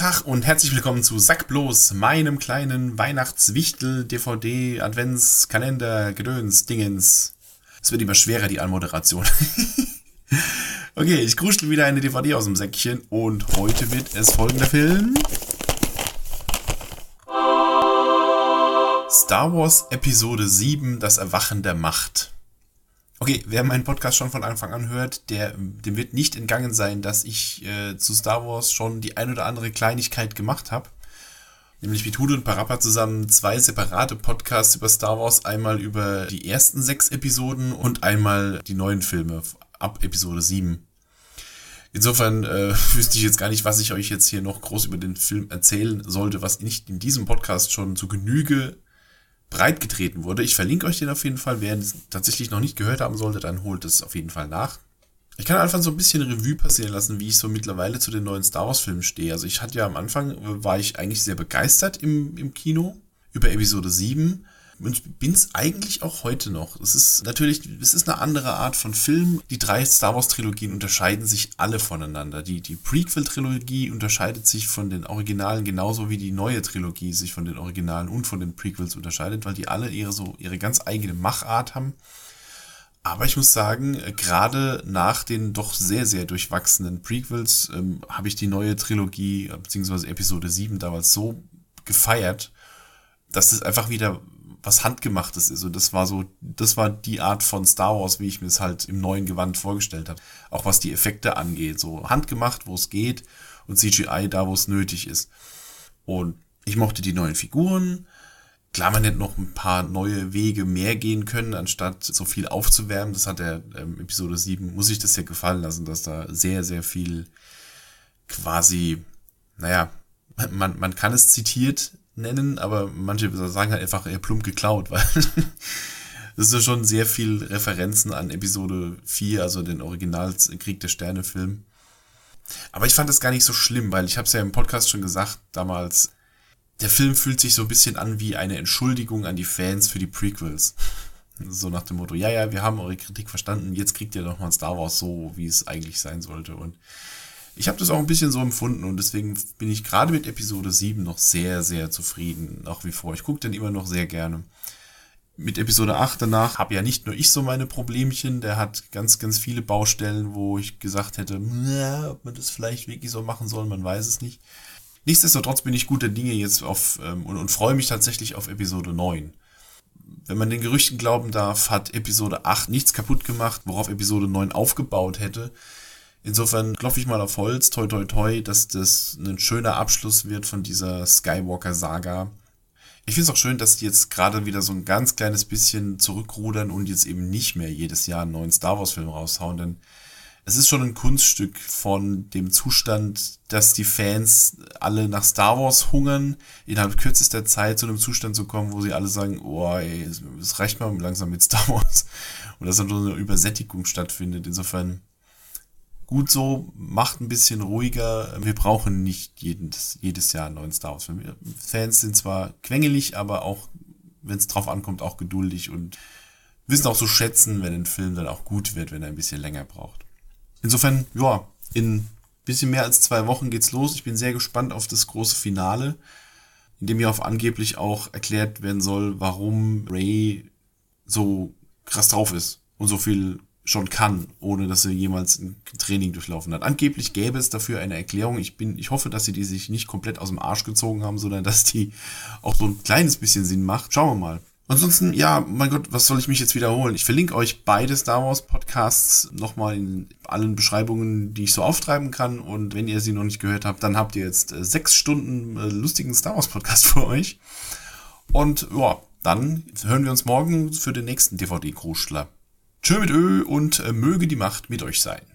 Tag und herzlich willkommen zu Sack bloß, meinem kleinen Weihnachtswichtel, DVD, Adventskalender, Gedöns, Dingens. Es wird immer schwerer, die Anmoderation. okay, ich kruschel wieder eine DVD aus dem Säckchen und heute wird es folgender Film. Star Wars Episode 7, das Erwachen der Macht. Okay, wer meinen Podcast schon von Anfang an hört, der, dem wird nicht entgangen sein, dass ich äh, zu Star Wars schon die ein oder andere Kleinigkeit gemacht habe. Nämlich mit Hude und Parappa zusammen zwei separate Podcasts über Star Wars. Einmal über die ersten sechs Episoden und einmal die neuen Filme ab Episode 7. Insofern äh, wüsste ich jetzt gar nicht, was ich euch jetzt hier noch groß über den Film erzählen sollte, was nicht in diesem Podcast schon zu Genüge breit getreten wurde. Ich verlinke euch den auf jeden Fall. Wer es tatsächlich noch nicht gehört haben sollte, dann holt es auf jeden Fall nach. Ich kann einfach so ein bisschen Revue passieren lassen, wie ich so mittlerweile zu den neuen Star Wars Filmen stehe. Also ich hatte ja am Anfang, war ich eigentlich sehr begeistert im, im Kino über Episode 7 und bin es eigentlich auch heute noch. Es ist natürlich, es ist eine andere Art von Film. Die drei Star Wars Trilogien unterscheiden sich alle voneinander. Die, die Prequel Trilogie unterscheidet sich von den Originalen genauso wie die neue Trilogie sich von den Originalen und von den Prequels unterscheidet, weil die alle ihre so, ihre ganz eigene Machart haben. Aber ich muss sagen, gerade nach den doch sehr, sehr durchwachsenen Prequels ähm, habe ich die neue Trilogie, beziehungsweise Episode 7 damals so gefeiert, dass es einfach wieder was handgemachtes ist. Und das war so, das war die Art von Star Wars, wie ich mir es halt im neuen Gewand vorgestellt habe. Auch was die Effekte angeht. So handgemacht, wo es geht und CGI da, wo es nötig ist. Und ich mochte die neuen Figuren. Klar, man hätte noch ein paar neue Wege mehr gehen können, anstatt so viel aufzuwärmen. Das hat der ähm, Episode 7, muss ich das ja gefallen lassen, dass da sehr, sehr viel quasi, naja, man, man kann es zitiert nennen, aber manche sagen halt einfach eher plump geklaut, weil das ist schon sehr viel Referenzen an Episode 4, also den Originals Krieg der Sterne Film. Aber ich fand das gar nicht so schlimm, weil ich habe es ja im Podcast schon gesagt damals, der Film fühlt sich so ein bisschen an wie eine Entschuldigung an die Fans für die Prequels. So nach dem Motto, ja, ja, wir haben eure Kritik verstanden, jetzt kriegt ihr doch mal Star Wars so, wie es eigentlich sein sollte. Und ich habe das auch ein bisschen so empfunden und deswegen bin ich gerade mit Episode 7 noch sehr, sehr zufrieden, nach wie vor. Ich gucke den immer noch sehr gerne. Mit Episode 8 danach habe ja nicht nur ich so meine Problemchen, der hat ganz, ganz viele Baustellen, wo ich gesagt hätte, ob man das vielleicht wirklich so machen soll, man weiß es nicht. Nichtsdestotrotz bin ich guter Dinge jetzt auf ähm, und, und freue mich tatsächlich auf Episode 9. Wenn man den Gerüchten glauben darf, hat Episode 8 nichts kaputt gemacht, worauf Episode 9 aufgebaut hätte. Insofern klopfe ich mal auf Holz, toi toi toi, dass das ein schöner Abschluss wird von dieser Skywalker-Saga. Ich finde es auch schön, dass die jetzt gerade wieder so ein ganz kleines bisschen zurückrudern und jetzt eben nicht mehr jedes Jahr einen neuen Star Wars-Film raushauen, denn es ist schon ein Kunststück von dem Zustand, dass die Fans alle nach Star Wars hungern, innerhalb kürzester Zeit zu einem Zustand zu kommen, wo sie alle sagen, oh ey, es reicht mal langsam mit Star Wars. Und dass dann so eine Übersättigung stattfindet. Insofern gut so, macht ein bisschen ruhiger. Wir brauchen nicht jedes, jedes Jahr einen neuen Star Wars. Fans sind zwar quengelig, aber auch, wenn es drauf ankommt, auch geduldig und wissen auch so schätzen, wenn ein Film dann auch gut wird, wenn er ein bisschen länger braucht. Insofern, ja, in bisschen mehr als zwei Wochen geht's los. Ich bin sehr gespannt auf das große Finale, in dem ja auch angeblich auch erklärt werden soll, warum Ray so krass drauf ist und so viel schon kann, ohne dass sie jemals ein Training durchlaufen hat. Angeblich gäbe es dafür eine Erklärung. Ich bin, ich hoffe, dass sie die sich nicht komplett aus dem Arsch gezogen haben, sondern dass die auch so ein kleines bisschen Sinn macht. Schauen wir mal. Ansonsten, ja, mein Gott, was soll ich mich jetzt wiederholen? Ich verlinke euch beide Star Wars Podcasts nochmal in allen Beschreibungen, die ich so auftreiben kann. Und wenn ihr sie noch nicht gehört habt, dann habt ihr jetzt äh, sechs Stunden äh, lustigen Star Wars Podcast für euch. Und ja, dann hören wir uns morgen für den nächsten DVD-Kruschler. Tschö mit Ö und äh, möge die Macht mit euch sein.